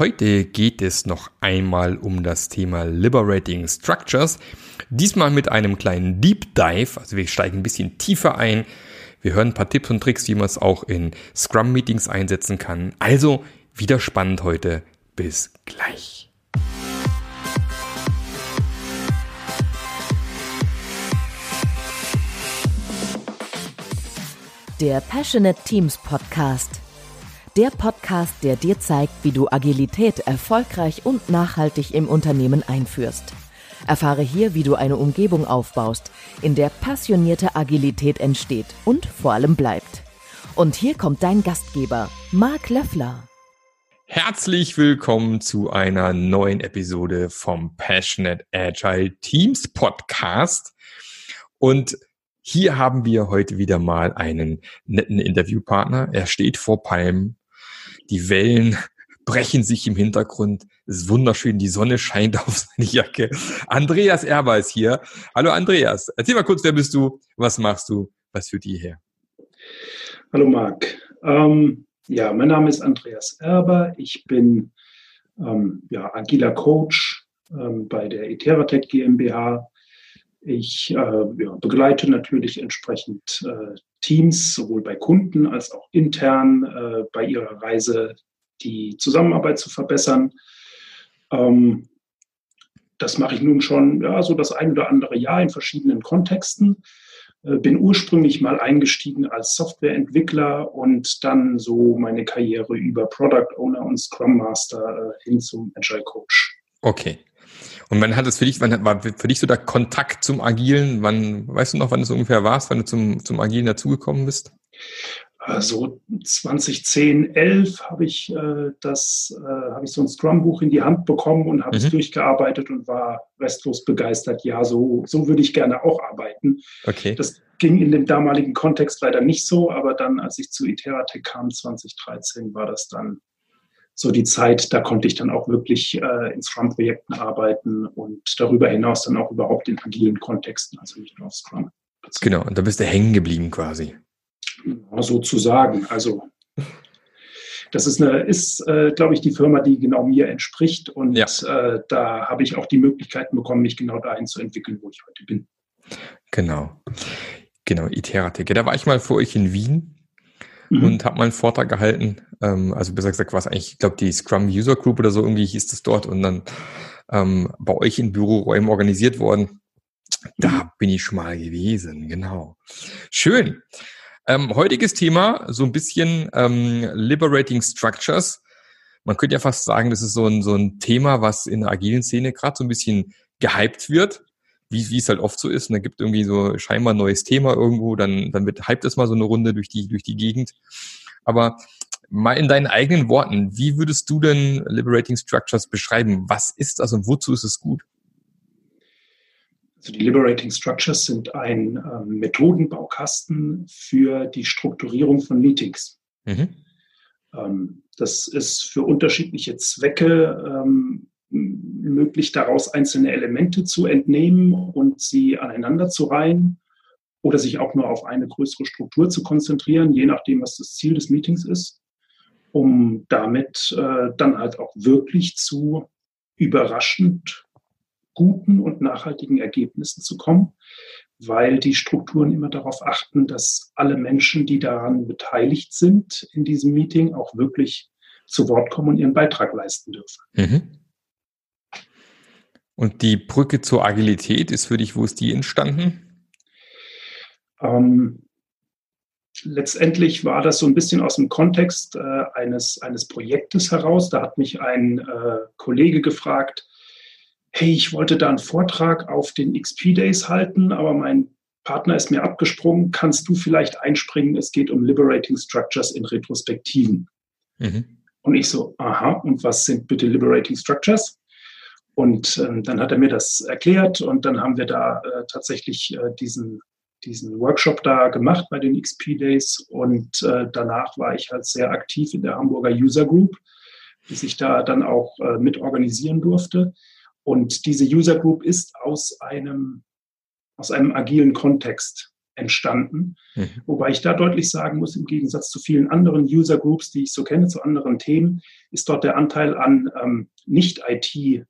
heute geht es noch einmal um das Thema Liberating Structures. Diesmal mit einem kleinen Deep Dive, also wir steigen ein bisschen tiefer ein. Wir hören ein paar Tipps und Tricks, wie man es auch in Scrum-Meetings einsetzen kann. Also wieder spannend heute. Bis gleich. Der Passionate Teams Podcast der Podcast, der dir zeigt, wie du Agilität erfolgreich und nachhaltig im Unternehmen einführst. Erfahre hier, wie du eine Umgebung aufbaust, in der passionierte Agilität entsteht und vor allem bleibt. Und hier kommt dein Gastgeber, Marc Löffler. Herzlich willkommen zu einer neuen Episode vom Passionate Agile Teams Podcast. Und hier haben wir heute wieder mal einen netten Interviewpartner. Er steht vor Palm die Wellen brechen sich im Hintergrund. Es ist wunderschön, die Sonne scheint auf seine Jacke. Andreas Erber ist hier. Hallo Andreas, erzähl mal kurz, wer bist du, was machst du, was führt dir her? Hallo Marc. Ähm, ja, mein Name ist Andreas Erber. Ich bin ähm, ja, agiler Coach ähm, bei der Iteratech GmbH. Ich äh, ja, begleite natürlich entsprechend äh, Teams, sowohl bei Kunden als auch intern, äh, bei ihrer Reise die Zusammenarbeit zu verbessern. Ähm, das mache ich nun schon ja, so das ein oder andere Jahr in verschiedenen Kontexten. Äh, bin ursprünglich mal eingestiegen als Softwareentwickler und dann so meine Karriere über Product Owner und Scrum Master äh, hin zum Agile Coach. Okay. Und wann hat es für dich, wann war für dich so der Kontakt zum Agilen? Wann, weißt du noch, wann es ungefähr warst, wann du zum, zum Agilen dazugekommen bist? Also 2010, 11 habe ich äh, das, äh, habe ich so ein Scrum-Buch in die Hand bekommen und habe mhm. es durchgearbeitet und war restlos begeistert. Ja, so, so würde ich gerne auch arbeiten. Okay. Das ging in dem damaligen Kontext leider nicht so, aber dann, als ich zu Iteratec kam, 2013, war das dann so die Zeit, da konnte ich dann auch wirklich äh, in Scrum-Projekten arbeiten und darüber hinaus dann auch überhaupt in agilen Kontexten, also nicht nur auf Scrum. Genau, und da bist du hängen geblieben quasi. Ja, sozusagen. Also das ist, eine, ist äh, glaube ich, die Firma, die genau mir entspricht. Und ja. äh, da habe ich auch die Möglichkeiten bekommen, mich genau dahin zu entwickeln, wo ich heute bin. Genau. Genau, Iteratec. Da war ich mal vor euch in Wien mhm. und habe mal einen Vortrag gehalten. Ähm, also besser gesagt war es eigentlich, ich glaube, die Scrum User Group oder so irgendwie hieß das dort und dann ähm, bei euch in Büroräumen organisiert worden. Da mhm. bin ich schon mal gewesen, genau. Schön. Ähm, heutiges Thema, so ein bisschen ähm, Liberating Structures. Man könnte ja fast sagen, das ist so ein, so ein Thema, was in der agilen Szene gerade so ein bisschen gehypt wird wie, wie es halt oft so ist. Und da gibt irgendwie so scheinbar ein neues Thema irgendwo, dann, dann wird hype das mal so eine Runde durch die, durch die Gegend. Aber mal in deinen eigenen Worten, wie würdest du denn Liberating Structures beschreiben? Was ist das und wozu ist es gut? Also die Liberating Structures sind ein ähm, Methodenbaukasten für die Strukturierung von Meetings. Mhm. Ähm, das ist für unterschiedliche Zwecke ähm, möglich, daraus einzelne Elemente zu entnehmen und sie aneinander zu reihen oder sich auch nur auf eine größere Struktur zu konzentrieren, je nachdem, was das Ziel des Meetings ist, um damit äh, dann halt auch wirklich zu überraschend guten und nachhaltigen Ergebnissen zu kommen, weil die Strukturen immer darauf achten, dass alle Menschen, die daran beteiligt sind in diesem Meeting, auch wirklich zu Wort kommen und ihren Beitrag leisten dürfen. Mhm. Und die Brücke zur Agilität ist für dich, wo ist die entstanden? Ähm, letztendlich war das so ein bisschen aus dem Kontext äh, eines, eines Projektes heraus. Da hat mich ein äh, Kollege gefragt, hey, ich wollte da einen Vortrag auf den XP Days halten, aber mein Partner ist mir abgesprungen. Kannst du vielleicht einspringen? Es geht um Liberating Structures in Retrospektiven. Mhm. Und ich so, aha, und was sind bitte Liberating Structures? Und ähm, dann hat er mir das erklärt und dann haben wir da äh, tatsächlich äh, diesen, diesen Workshop da gemacht bei den XP Days und äh, danach war ich halt sehr aktiv in der Hamburger User Group, die sich da dann auch äh, mit organisieren durfte. Und diese User Group ist aus einem, aus einem agilen Kontext entstanden. Mhm. Wobei ich da deutlich sagen muss, im Gegensatz zu vielen anderen User Groups, die ich so kenne, zu anderen Themen, ist dort der Anteil an ähm, Nicht-IT-Teilnehmern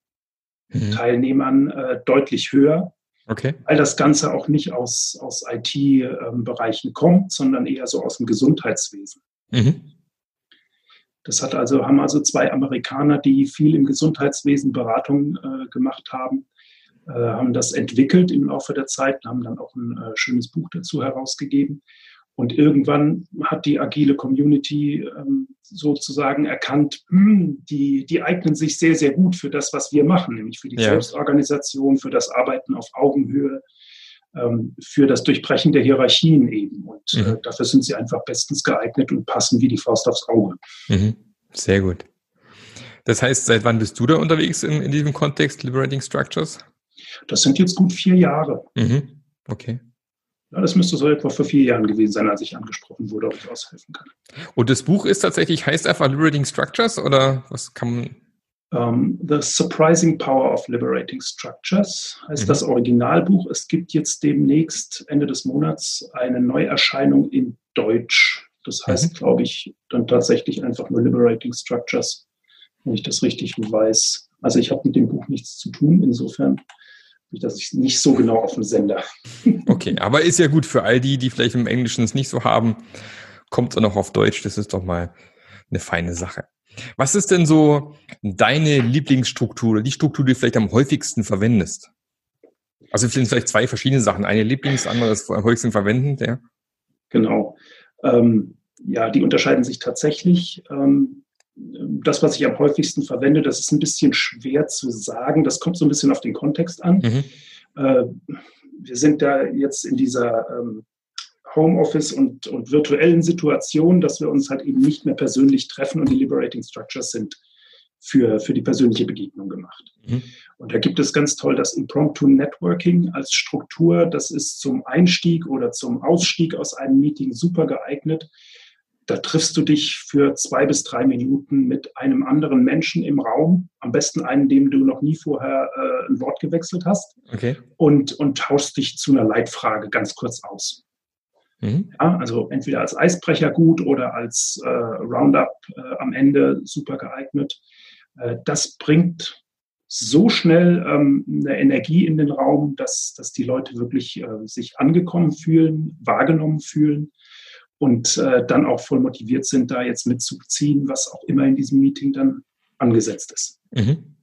mhm. äh, deutlich höher. Okay. Weil das Ganze auch nicht aus, aus IT-Bereichen ähm, kommt, sondern eher so aus dem Gesundheitswesen. Mhm. Das hat also, haben also zwei Amerikaner, die viel im Gesundheitswesen Beratung äh, gemacht haben, äh, haben das entwickelt im Laufe der Zeit, haben dann auch ein äh, schönes Buch dazu herausgegeben. Und irgendwann hat die agile Community ähm, sozusagen erkannt, hm, die, die eignen sich sehr, sehr gut für das, was wir machen, nämlich für die ja. Selbstorganisation, für das Arbeiten auf Augenhöhe, ähm, für das Durchbrechen der Hierarchien eben. Und äh, mhm. äh, dafür sind sie einfach bestens geeignet und passen wie die Faust aufs Auge. Mhm. Sehr gut. Das heißt, seit wann bist du da unterwegs in, in diesem Kontext, Liberating Structures? Das sind jetzt gut vier Jahre. Mhm. Okay. Ja, das müsste so etwa vor vier Jahren gewesen sein, als ich angesprochen wurde, ob ich aushelfen kann. Und das Buch ist tatsächlich, heißt einfach Liberating Structures oder was kann man? Um, The Surprising Power of Liberating Structures heißt mhm. das Originalbuch. Es gibt jetzt demnächst Ende des Monats eine Neuerscheinung in Deutsch. Das heißt, mhm. glaube ich, dann tatsächlich einfach nur Liberating Structures, wenn ich das richtig weiß. Also ich habe mit dem Buch nichts zu tun. Insofern das ist nicht so genau auf dem Sender. Okay, aber ist ja gut für all die, die vielleicht im Englischen es nicht so haben, kommt es noch auf Deutsch. Das ist doch mal eine feine Sache. Was ist denn so deine Lieblingsstruktur oder die Struktur, die du vielleicht am häufigsten verwendest? Also vielleicht zwei verschiedene Sachen. Eine Lieblings, andere ist am häufigsten verwenden, ja? Genau. Ähm, ja, die unterscheiden sich tatsächlich. Ähm, das, was ich am häufigsten verwende, das ist ein bisschen schwer zu sagen. Das kommt so ein bisschen auf den Kontext an. Mhm. Äh, wir sind da jetzt in dieser ähm, Homeoffice und, und virtuellen Situation, dass wir uns halt eben nicht mehr persönlich treffen und die Liberating Structures sind für, für die persönliche Begegnung gemacht. Mhm. Und da gibt es ganz toll das Impromptu Networking als Struktur. Das ist zum Einstieg oder zum Ausstieg aus einem Meeting super geeignet. Da triffst du dich für zwei bis drei Minuten mit einem anderen Menschen im Raum, am besten einen, dem du noch nie vorher äh, ein Wort gewechselt hast, okay. und, und tauschst dich zu einer Leitfrage ganz kurz aus. Mhm. Ja, also entweder als Eisbrecher gut oder als äh, Roundup äh, am Ende super geeignet. Äh, das bringt so schnell ähm, eine Energie in den Raum, dass, dass die Leute wirklich äh, sich angekommen fühlen, wahrgenommen fühlen und äh, dann auch voll motiviert sind, da jetzt mitzuziehen, was auch immer in diesem Meeting dann angesetzt ist. Mhm.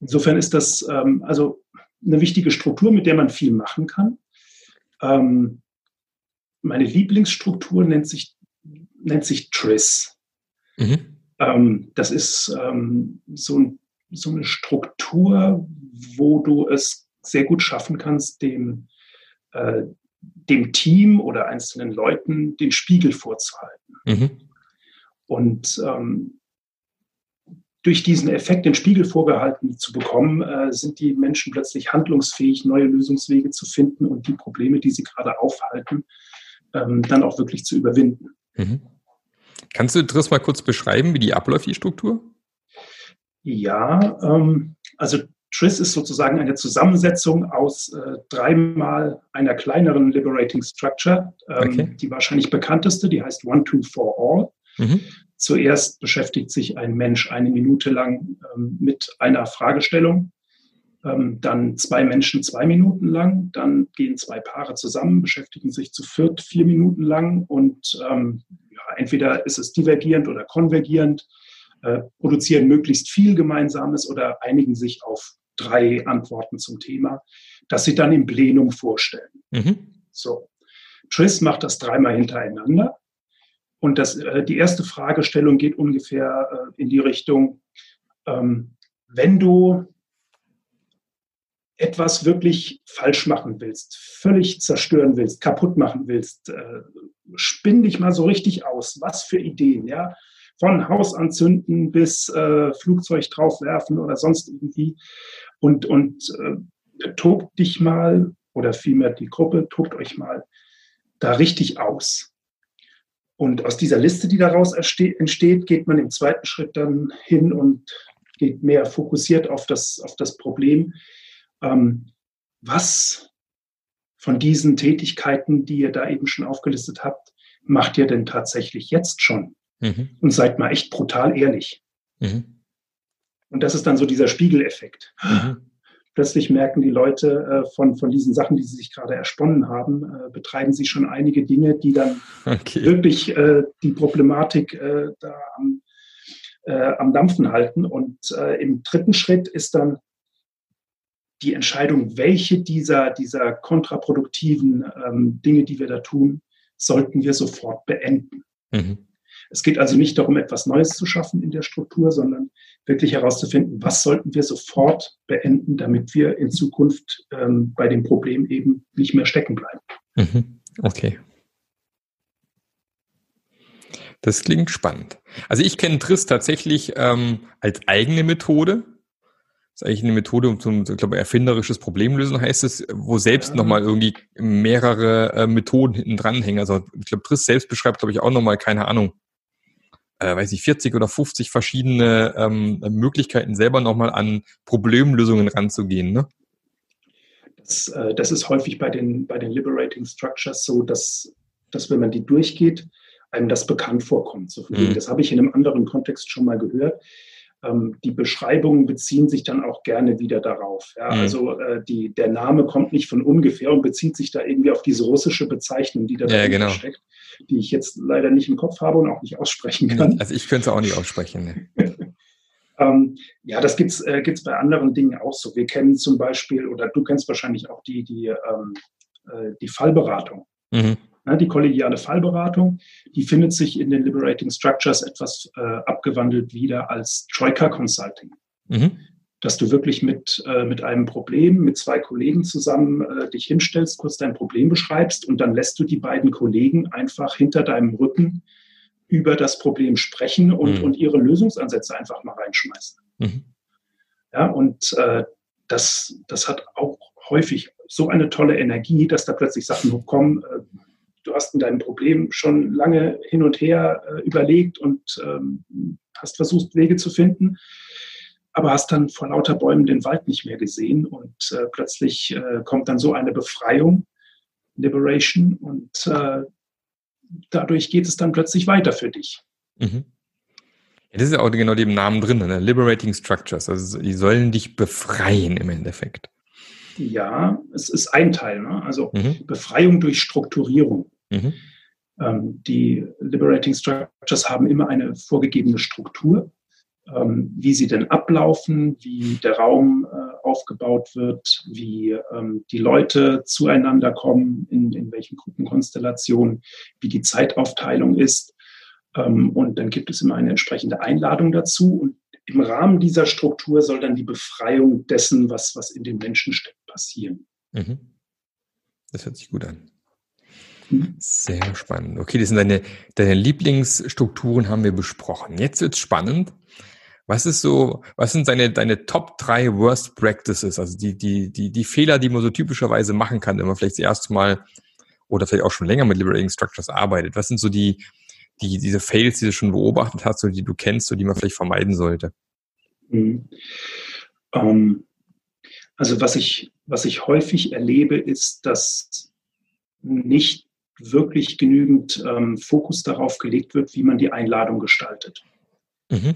Insofern ist das ähm, also eine wichtige Struktur, mit der man viel machen kann. Ähm, meine Lieblingsstruktur nennt sich, nennt sich TRIS. Mhm. Ähm, das ist ähm, so, so eine Struktur, wo du es sehr gut schaffen kannst, dem, äh, dem Team oder einzelnen Leuten den Spiegel vorzuhalten. Mhm. Und ähm, durch diesen Effekt, den Spiegel vorgehalten zu bekommen, äh, sind die Menschen plötzlich handlungsfähig, neue Lösungswege zu finden und die Probleme, die sie gerade aufhalten, ähm, dann auch wirklich zu überwinden. Mhm. Kannst du das mal kurz beschreiben, wie die abläuft, die Struktur? Ja, ähm, also TRIS ist sozusagen eine Zusammensetzung aus äh, dreimal einer kleineren Liberating Structure. Ähm, okay. Die wahrscheinlich bekannteste, die heißt One, Two, For All. Mhm. Zuerst beschäftigt sich ein Mensch eine Minute lang ähm, mit einer Fragestellung, ähm, dann zwei Menschen zwei Minuten lang, dann gehen zwei Paare zusammen, beschäftigen sich zu viert vier Minuten lang und ähm, ja, entweder ist es divergierend oder konvergierend, äh, produzieren möglichst viel Gemeinsames oder einigen sich auf drei Antworten zum Thema, das sie dann im Plenum vorstellen. Mhm. So. Tris macht das dreimal hintereinander. Und das, äh, die erste Fragestellung geht ungefähr äh, in die Richtung, ähm, wenn du etwas wirklich falsch machen willst, völlig zerstören willst, kaputt machen willst, äh, spinn dich mal so richtig aus. Was für Ideen, ja? Von Haus anzünden bis äh, Flugzeug draufwerfen oder sonst irgendwie und, und äh, tobt dich mal oder vielmehr die Gruppe, tobt euch mal da richtig aus. Und aus dieser Liste, die daraus entsteht, geht man im zweiten Schritt dann hin und geht mehr fokussiert auf das, auf das Problem. Ähm, was von diesen Tätigkeiten, die ihr da eben schon aufgelistet habt, macht ihr denn tatsächlich jetzt schon? Mhm. Und seid mal echt brutal ehrlich. Mhm. Und das ist dann so dieser Spiegeleffekt. Mhm. Plötzlich merken die Leute äh, von, von diesen Sachen, die sie sich gerade ersponnen haben, äh, betreiben sie schon einige Dinge, die dann okay. wirklich äh, die Problematik äh, da am, äh, am Dampfen halten. Und äh, im dritten Schritt ist dann die Entscheidung, welche dieser, dieser kontraproduktiven ähm, Dinge, die wir da tun, sollten wir sofort beenden. Mhm. Es geht also nicht darum, etwas Neues zu schaffen in der Struktur, sondern wirklich herauszufinden, was sollten wir sofort beenden, damit wir in Zukunft ähm, bei dem Problem eben nicht mehr stecken bleiben. Mhm. Okay. Das klingt spannend. Also ich kenne TRIS tatsächlich ähm, als eigene Methode. Das ist eigentlich eine Methode, um zum, ich glaube, erfinderisches Problemlösen heißt es, wo selbst ja. nochmal irgendwie mehrere äh, Methoden hinten dranhängen. Also ich glaube, TRIS selbst beschreibt, glaube ich, auch nochmal, keine Ahnung, äh, weiß ich, 40 oder 50 verschiedene ähm, Möglichkeiten, selber nochmal an Problemlösungen ranzugehen. Ne? Das, äh, das ist häufig bei den, bei den Liberating Structures so, dass, dass wenn man die durchgeht, einem das bekannt vorkommt. So mhm. Das habe ich in einem anderen Kontext schon mal gehört. Ähm, die Beschreibungen beziehen sich dann auch gerne wieder darauf. Ja? Mhm. Also äh, die, der Name kommt nicht von ungefähr und bezieht sich da irgendwie auf diese russische Bezeichnung, die da ja, genau. steckt die ich jetzt leider nicht im Kopf habe und auch nicht aussprechen kann. Also ich könnte es auch nicht aussprechen. Ne? ähm, ja, das gibt es äh, gibt's bei anderen Dingen auch so. Wir kennen zum Beispiel, oder du kennst wahrscheinlich auch die, die, ähm, äh, die Fallberatung. Mhm. Die kollegiale Fallberatung, die findet sich in den Liberating Structures etwas äh, abgewandelt wieder als Troika Consulting. Mhm dass du wirklich mit, äh, mit einem Problem, mit zwei Kollegen zusammen äh, dich hinstellst, kurz dein Problem beschreibst und dann lässt du die beiden Kollegen einfach hinter deinem Rücken über das Problem sprechen und, mhm. und ihre Lösungsansätze einfach mal reinschmeißen. Mhm. Ja, und äh, das, das hat auch häufig so eine tolle Energie, dass da plötzlich Sachen hochkommen. Du hast in deinem Problem schon lange hin und her äh, überlegt und ähm, hast versucht, Wege zu finden aber hast dann vor lauter Bäumen den Wald nicht mehr gesehen und äh, plötzlich äh, kommt dann so eine Befreiung, Liberation und äh, dadurch geht es dann plötzlich weiter für dich. Mhm. Ja, das ist ja auch genau dem Namen drin, ne? Liberating Structures. Also die sollen dich befreien im Endeffekt. Ja, es ist ein Teil. Ne? Also mhm. Befreiung durch Strukturierung. Mhm. Ähm, die Liberating Structures haben immer eine vorgegebene Struktur ähm, wie sie denn ablaufen, wie der Raum äh, aufgebaut wird, wie ähm, die Leute zueinander kommen, in, in welchen Gruppenkonstellationen, wie die Zeitaufteilung ist. Ähm, und dann gibt es immer eine entsprechende Einladung dazu. Und im Rahmen dieser Struktur soll dann die Befreiung dessen, was, was in den Menschen steckt, passieren. Mhm. Das hört sich gut an. Mhm. Sehr spannend. Okay, das sind deine, deine Lieblingsstrukturen haben wir besprochen. Jetzt wird es spannend. Was ist so, was sind deine, deine Top drei Worst Practices? Also die, die, die, die Fehler, die man so typischerweise machen kann, wenn man vielleicht das erste Mal oder vielleicht auch schon länger mit Liberating Structures arbeitet. Was sind so die, die, diese Fails, die du schon beobachtet hast oder die du kennst und die man vielleicht vermeiden sollte? Mhm. Um, ähm, also was ich, was ich häufig erlebe, ist, dass nicht wirklich genügend ähm, Fokus darauf gelegt wird, wie man die Einladung gestaltet. Mhm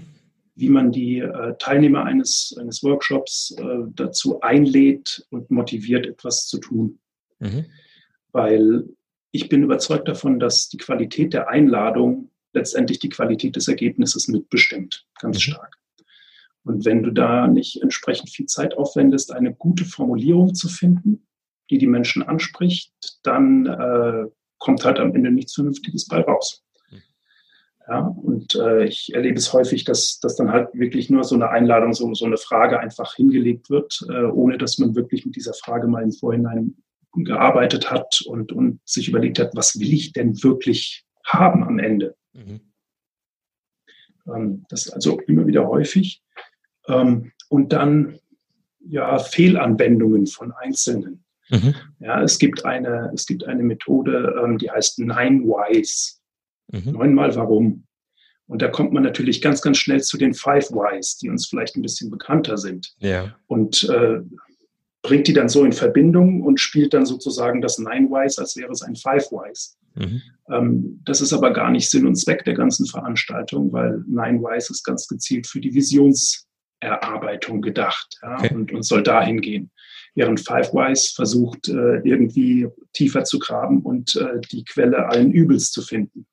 wie man die äh, Teilnehmer eines, eines Workshops äh, dazu einlädt und motiviert, etwas zu tun. Mhm. Weil ich bin überzeugt davon, dass die Qualität der Einladung letztendlich die Qualität des Ergebnisses mitbestimmt, ganz mhm. stark. Und wenn du da nicht entsprechend viel Zeit aufwendest, eine gute Formulierung zu finden, die die Menschen anspricht, dann äh, kommt halt am Ende nichts Vernünftiges bei raus. Ja, und äh, ich erlebe es häufig, dass, dass dann halt wirklich nur so eine Einladung, so, so eine Frage einfach hingelegt wird, äh, ohne dass man wirklich mit dieser Frage mal im Vorhinein gearbeitet hat und, und sich überlegt hat, was will ich denn wirklich haben am Ende. Mhm. Ähm, das ist also immer wieder häufig. Ähm, und dann ja Fehlanwendungen von Einzelnen. Mhm. Ja, es gibt eine, es gibt eine Methode, ähm, die heißt Nine Whys. Mhm. Neunmal warum. Und da kommt man natürlich ganz, ganz schnell zu den Five Whys, die uns vielleicht ein bisschen bekannter sind. Ja. Und äh, bringt die dann so in Verbindung und spielt dann sozusagen das Nine Wise, als wäre es ein Five Wise. Mhm. Ähm, das ist aber gar nicht Sinn und Zweck der ganzen Veranstaltung, weil Nine Wise ist ganz gezielt für die Visionserarbeitung gedacht ja, okay. und, und soll dahin gehen. Während Five Wise versucht, äh, irgendwie tiefer zu graben und äh, die Quelle allen Übels zu finden.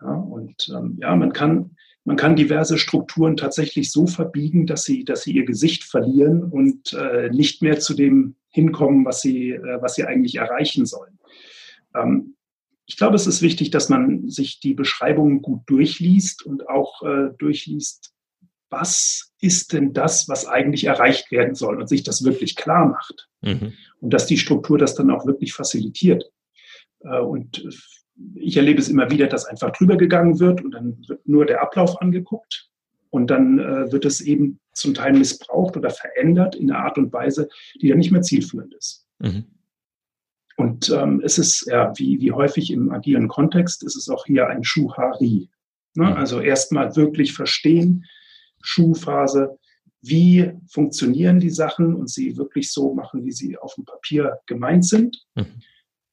Ja, und ähm, ja, man kann, man kann diverse Strukturen tatsächlich so verbiegen, dass sie, dass sie ihr Gesicht verlieren und äh, nicht mehr zu dem hinkommen, was sie, äh, was sie eigentlich erreichen sollen. Ähm, ich glaube, es ist wichtig, dass man sich die Beschreibungen gut durchliest und auch äh, durchliest, was ist denn das, was eigentlich erreicht werden soll und sich das wirklich klar macht. Mhm. Und dass die Struktur das dann auch wirklich facilitiert. Äh, und ich erlebe es immer wieder, dass einfach drüber gegangen wird und dann wird nur der Ablauf angeguckt und dann äh, wird es eben zum Teil missbraucht oder verändert in einer Art und Weise, die dann nicht mehr zielführend ist. Mhm. Und ähm, es ist ja wie, wie häufig im agilen Kontext, ist es auch hier ein Schuhari. Ne? Mhm. Also erstmal wirklich verstehen, Schuhphase, wie funktionieren die Sachen und sie wirklich so machen, wie sie auf dem Papier gemeint sind. Mhm.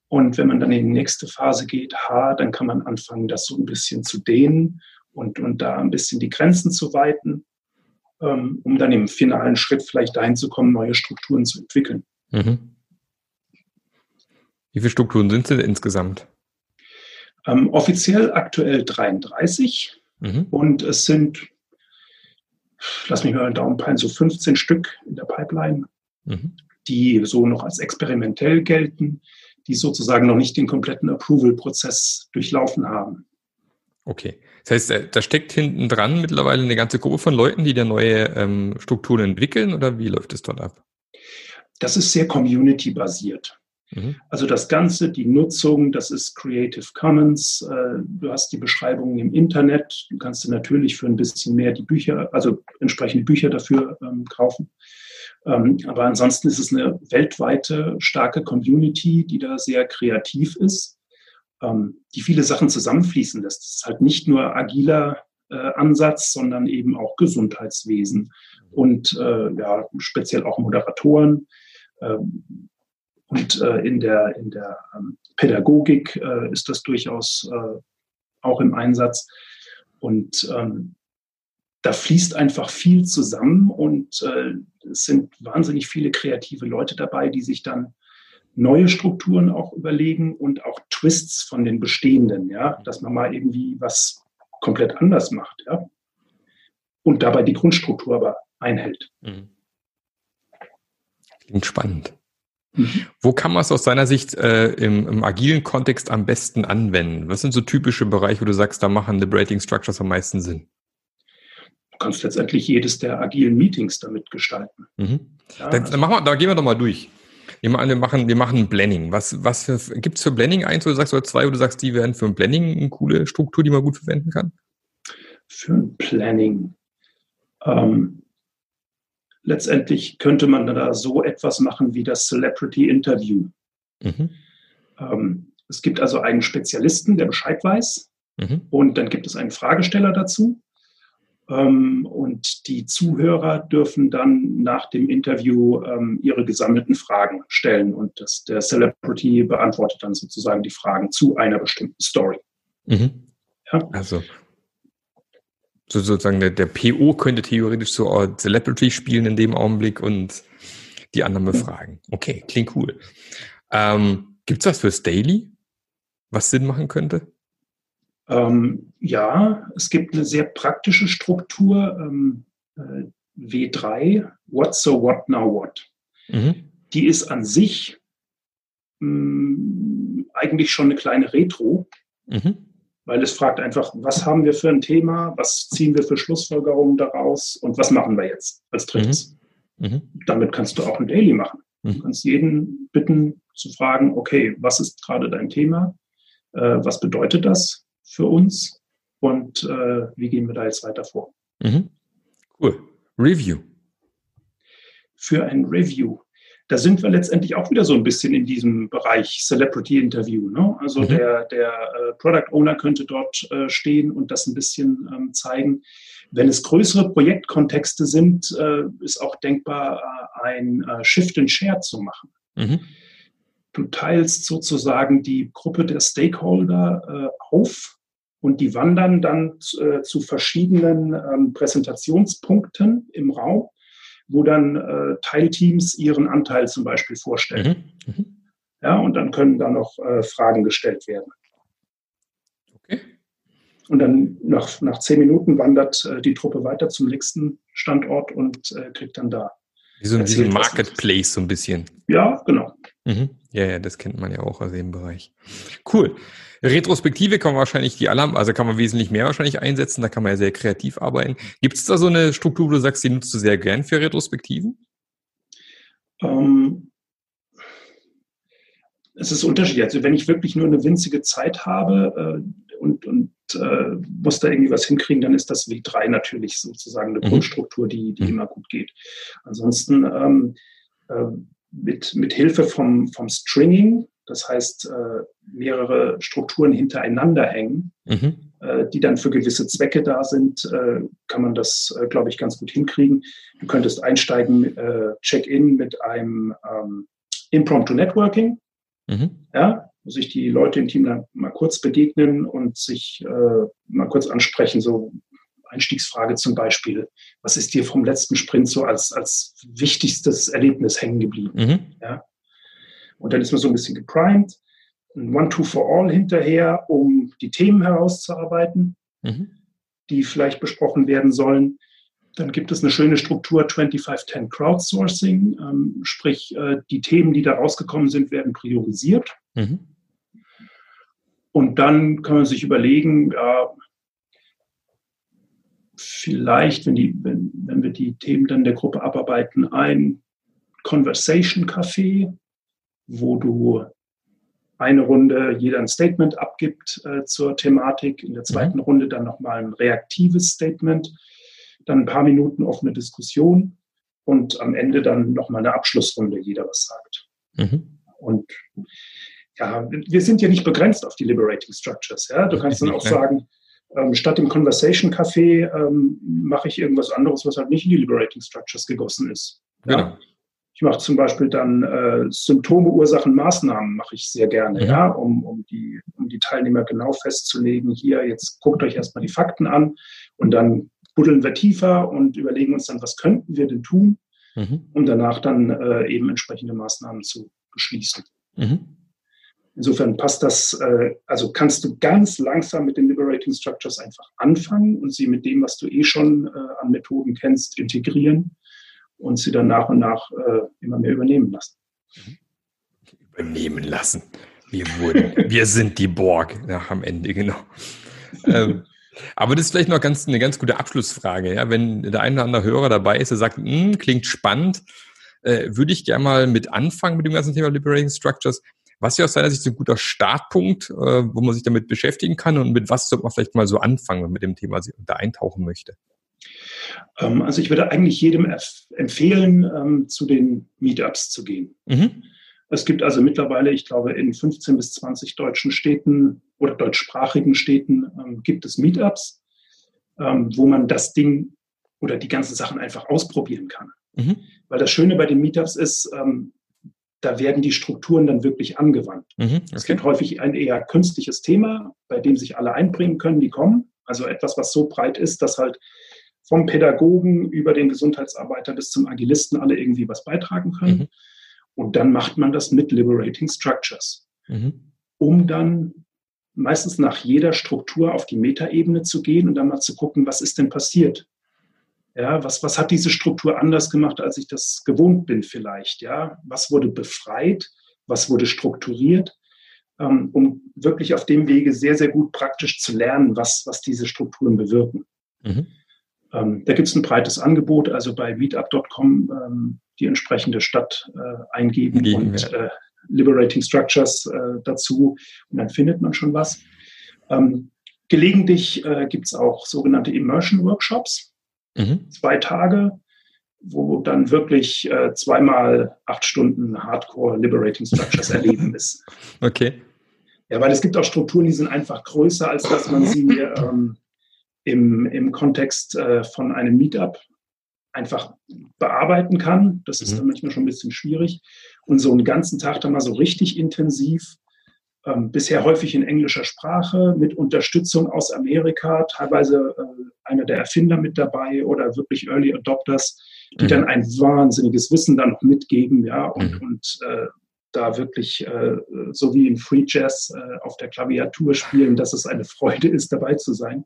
Und wenn man dann in die nächste Phase geht, H, dann kann man anfangen, das so ein bisschen zu dehnen und, und da ein bisschen die Grenzen zu weiten, ähm, um dann im finalen Schritt vielleicht dahin zu kommen, neue Strukturen zu entwickeln. Mhm. Wie viele Strukturen sind es insgesamt? Ähm, offiziell aktuell 33 mhm. und es sind, lass mich mal den Daumen peilen, so 15 Stück in der Pipeline, mhm. die so noch als experimentell gelten die sozusagen noch nicht den kompletten Approval-Prozess durchlaufen haben. Okay. Das heißt, äh, da steckt hinten dran mittlerweile eine ganze Gruppe von Leuten, die da neue ähm, Strukturen entwickeln oder wie läuft es dort ab? Das ist sehr community-basiert. Mhm. Also das Ganze, die Nutzung, das ist Creative Commons. Äh, du hast die Beschreibungen im Internet. Du kannst dir natürlich für ein bisschen mehr die Bücher, also entsprechende Bücher dafür ähm, kaufen. Ähm, aber ansonsten ist es eine weltweite starke Community, die da sehr kreativ ist, ähm, die viele Sachen zusammenfließen lässt. Es ist halt nicht nur agiler äh, Ansatz, sondern eben auch Gesundheitswesen und äh, ja, speziell auch Moderatoren. Ähm, und äh, in der, in der ähm, Pädagogik äh, ist das durchaus äh, auch im Einsatz. Und ähm, da fließt einfach viel zusammen und äh, es sind wahnsinnig viele kreative Leute dabei, die sich dann neue Strukturen auch überlegen und auch Twists von den bestehenden, ja, dass man mal irgendwie was komplett anders macht, ja. Und dabei die Grundstruktur aber einhält. Mhm. Klingt spannend. Mhm. Wo kann man es aus deiner Sicht äh, im, im, agilen Kontext am besten anwenden? Was sind so typische Bereiche, wo du sagst, da machen Liberating Structures am meisten Sinn? kannst letztendlich jedes der agilen Meetings damit gestalten. Mhm. Ja, dann, machen wir, da gehen wir doch mal durch. Wir machen, wir machen, wir machen ein Blending. Was, was gibt es für Blending eins, wo du sagst, oder zwei, wo du sagst, die wären für ein Blending eine coole Struktur, die man gut verwenden kann? Für ein Planning. Ähm, letztendlich könnte man da so etwas machen wie das Celebrity Interview. Mhm. Ähm, es gibt also einen Spezialisten, der Bescheid weiß. Mhm. Und dann gibt es einen Fragesteller dazu. Ähm, und die Zuhörer dürfen dann nach dem Interview ähm, ihre gesammelten Fragen stellen und das, der Celebrity beantwortet dann sozusagen die Fragen zu einer bestimmten Story. Mhm. Ja? Also so sozusagen der, der PO könnte theoretisch so Celebrity spielen in dem Augenblick und die anderen befragen. Okay, klingt cool. Ähm, Gibt es was fürs Daily, was Sinn machen könnte? Ähm, ja, es gibt eine sehr praktische Struktur, ähm, äh, W3, What so what now what. Mhm. Die ist an sich mh, mm, eigentlich schon eine kleine Retro, mhm. Weil es fragt einfach, was haben wir für ein Thema, was ziehen wir für Schlussfolgerungen daraus und was machen wir jetzt als drittes. Mhm. mhm. Damit kannst du auch ein Daily machen. Du mhm. kannst jeden bitten zu fragen, okay, was ist gerade dein Thema? Äh, was bedeutet das? für uns und äh, wie gehen wir da jetzt weiter vor. Mhm. Cool. Review. Für ein Review. Da sind wir letztendlich auch wieder so ein bisschen in diesem Bereich Celebrity Interview. Ne? Also mhm. der, der äh, Product Owner könnte dort äh, stehen und das ein bisschen ähm, zeigen. Wenn es größere Projektkontexte sind, äh, ist auch denkbar, äh, ein äh, Shift and Share zu machen. Mhm. Du teilst sozusagen die Gruppe der Stakeholder auf und die wandern dann zu verschiedenen ähm, Präsentationspunkten im Raum, wo dann Teilteams ihren Anteil zum Beispiel vorstellen. Mhm. Mhm. Ja, und dann können da noch Fragen gestellt werden. Und dann nach, nach zehn Minuten wandert äh, die Truppe weiter zum nächsten Standort und äh, kriegt dann da. Wie so ein Marketplace so ein bisschen. Ja, genau. Mhm. Ja, ja, das kennt man ja auch aus dem Bereich. Cool. Retrospektive kann man wahrscheinlich die Alarm, also kann man wesentlich mehr wahrscheinlich einsetzen, da kann man ja sehr kreativ arbeiten. Gibt es da so eine Struktur, wo du sagst, die nutzt du sehr gern für Retrospektiven? Ähm, es ist unterschiedlich. Also wenn ich wirklich nur eine winzige Zeit habe äh, und, und äh, muss da irgendwie was hinkriegen, dann ist das W3 natürlich sozusagen eine mhm. Grundstruktur, die, die mhm. immer gut geht. Ansonsten ähm, äh, mit, mit Hilfe vom, vom Stringing, das heißt äh, mehrere Strukturen hintereinander hängen, mhm. äh, die dann für gewisse Zwecke da sind, äh, kann man das, äh, glaube ich, ganz gut hinkriegen. Du könntest einsteigen, äh, Check-in mit einem ähm, Impromptu Networking. Mhm. Ja, wo sich die Leute im Team dann mal kurz begegnen und sich äh, mal kurz ansprechen, so Einstiegsfrage zum Beispiel, was ist dir vom letzten Sprint so als, als wichtigstes Erlebnis hängen geblieben? Mhm. Ja? Und dann ist man so ein bisschen geprimed, ein One-Two-for-All hinterher, um die Themen herauszuarbeiten, mhm. die vielleicht besprochen werden sollen. Dann gibt es eine schöne Struktur 2510 Crowdsourcing, ähm, sprich äh, die Themen, die da rausgekommen sind, werden priorisiert. Mhm. Und dann kann man sich überlegen, ja, vielleicht, wenn, die, wenn, wenn wir die Themen dann der Gruppe abarbeiten, ein Conversation Café, wo du eine Runde jeder ein Statement abgibt äh, zur Thematik, in der zweiten mhm. Runde dann nochmal ein reaktives Statement, dann ein paar Minuten offene Diskussion und am Ende dann nochmal eine Abschlussrunde, jeder was sagt. Mhm. Und ja, wir sind ja nicht begrenzt auf die Liberating Structures. Ja? Du kannst dann auch sagen, ähm, statt im Conversation Café ähm, mache ich irgendwas anderes, was halt nicht in die Liberating Structures gegossen ist. Ja? Genau. Ich mache zum Beispiel dann äh, Symptome, Ursachen, Maßnahmen mache ich sehr gerne, ja, ja um, um, die, um die Teilnehmer genau festzulegen. Hier, jetzt guckt euch erstmal die Fakten an und dann buddeln wir tiefer und überlegen uns dann, was könnten wir denn tun, mhm. um danach dann äh, eben entsprechende Maßnahmen zu beschließen. Mhm. Insofern passt das, äh, also kannst du ganz langsam mit den Liberating Structures einfach anfangen und sie mit dem, was du eh schon äh, an Methoden kennst, integrieren und sie dann nach und nach äh, immer mehr übernehmen lassen. Übernehmen lassen. Wir wurden, wir sind die Borg nach am Ende, genau. ähm, aber das ist vielleicht noch ganz, eine ganz gute Abschlussfrage. Ja? Wenn der eine oder andere Hörer dabei ist, der sagt, hm, klingt spannend, äh, würde ich gerne mal mit anfangen mit dem ganzen Thema Liberating Structures. Was ja aus seiner Sicht ein guter Startpunkt, äh, wo man sich damit beschäftigen kann und mit was sollte man vielleicht mal so anfangen, wenn man mit dem Thema da eintauchen möchte? Ähm, also ich würde eigentlich jedem empfehlen, ähm, zu den Meetups zu gehen. Mhm. Es gibt also mittlerweile, ich glaube, in 15 bis 20 deutschen Städten oder deutschsprachigen Städten ähm, gibt es Meetups, wo man das Ding oder die ganzen Sachen einfach ausprobieren kann. Mhm. Weil das Schöne bei den Meetups ist, da werden die Strukturen dann wirklich angewandt. Mhm, okay. Es gibt häufig ein eher künstliches Thema, bei dem sich alle einbringen können, die kommen. Also etwas, was so breit ist, dass halt vom Pädagogen über den Gesundheitsarbeiter bis zum Agilisten alle irgendwie was beitragen können. Mhm. Und dann macht man das mit Liberating Structures, mhm. um dann meistens nach jeder Struktur auf die Metaebene zu gehen und dann mal zu gucken, was ist denn passiert? Ja, was, was hat diese Struktur anders gemacht, als ich das gewohnt bin vielleicht? Ja, was wurde befreit? Was wurde strukturiert? Ähm, um wirklich auf dem Wege sehr, sehr gut praktisch zu lernen, was, was diese Strukturen bewirken. Mhm. Ähm, da gibt es ein breites Angebot, also bei meetup.com ähm, die entsprechende Stadt äh, eingeben Gegen, und ja. äh, Liberating Structures äh, dazu und dann findet man schon was. Ähm, gelegentlich äh, gibt es auch sogenannte Immersion Workshops. Mhm. Zwei Tage, wo dann wirklich äh, zweimal acht Stunden Hardcore Liberating Structures erleben ist. Okay. Ja, weil es gibt auch Strukturen, die sind einfach größer, als dass man sie ähm, im, im Kontext äh, von einem Meetup einfach bearbeiten kann. Das ist mhm. dann manchmal schon ein bisschen schwierig. Und so einen ganzen Tag dann mal so richtig intensiv, ähm, bisher häufig in englischer Sprache, mit Unterstützung aus Amerika, teilweise äh, einer der Erfinder mit dabei oder wirklich Early Adopters, die mhm. dann ein wahnsinniges Wissen dann noch mitgeben, ja, und, mhm. und äh, da wirklich äh, so wie im Free Jazz äh, auf der Klaviatur spielen, dass es eine Freude ist, dabei zu sein.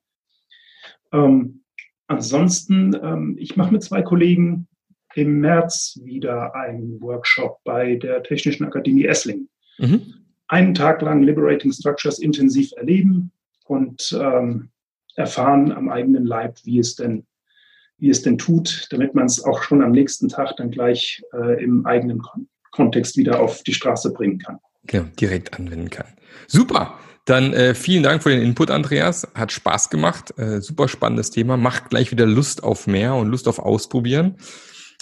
Ähm, ansonsten, ähm, ich mache mit zwei Kollegen im März wieder einen Workshop bei der Technischen Akademie Esslingen. Mhm. Einen Tag lang Liberating Structures intensiv erleben und ähm, erfahren am eigenen Leib, wie es denn, wie es denn tut, damit man es auch schon am nächsten Tag dann gleich äh, im eigenen Kon Kontext wieder auf die Straße bringen kann. Genau, direkt anwenden kann. Super. Dann äh, vielen Dank für den Input, Andreas. Hat Spaß gemacht. Äh, super spannendes Thema. Macht gleich wieder Lust auf mehr und Lust auf Ausprobieren.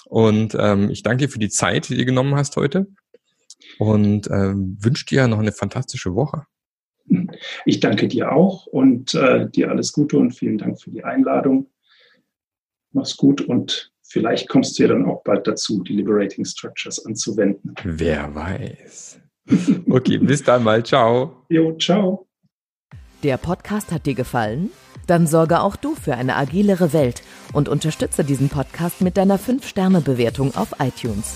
Und ähm, ich danke dir für die Zeit, die du genommen hast heute. Und ähm, wünsche dir noch eine fantastische Woche. Ich danke dir auch und äh, dir alles Gute und vielen Dank für die Einladung. Mach's gut und vielleicht kommst du ja dann auch bald dazu, die Liberating Structures anzuwenden. Wer weiß. Okay, bis dann mal. Ciao. Jo, ciao. Der Podcast hat dir gefallen? Dann sorge auch du für eine agilere Welt und unterstütze diesen Podcast mit deiner 5-Sterne-Bewertung auf iTunes.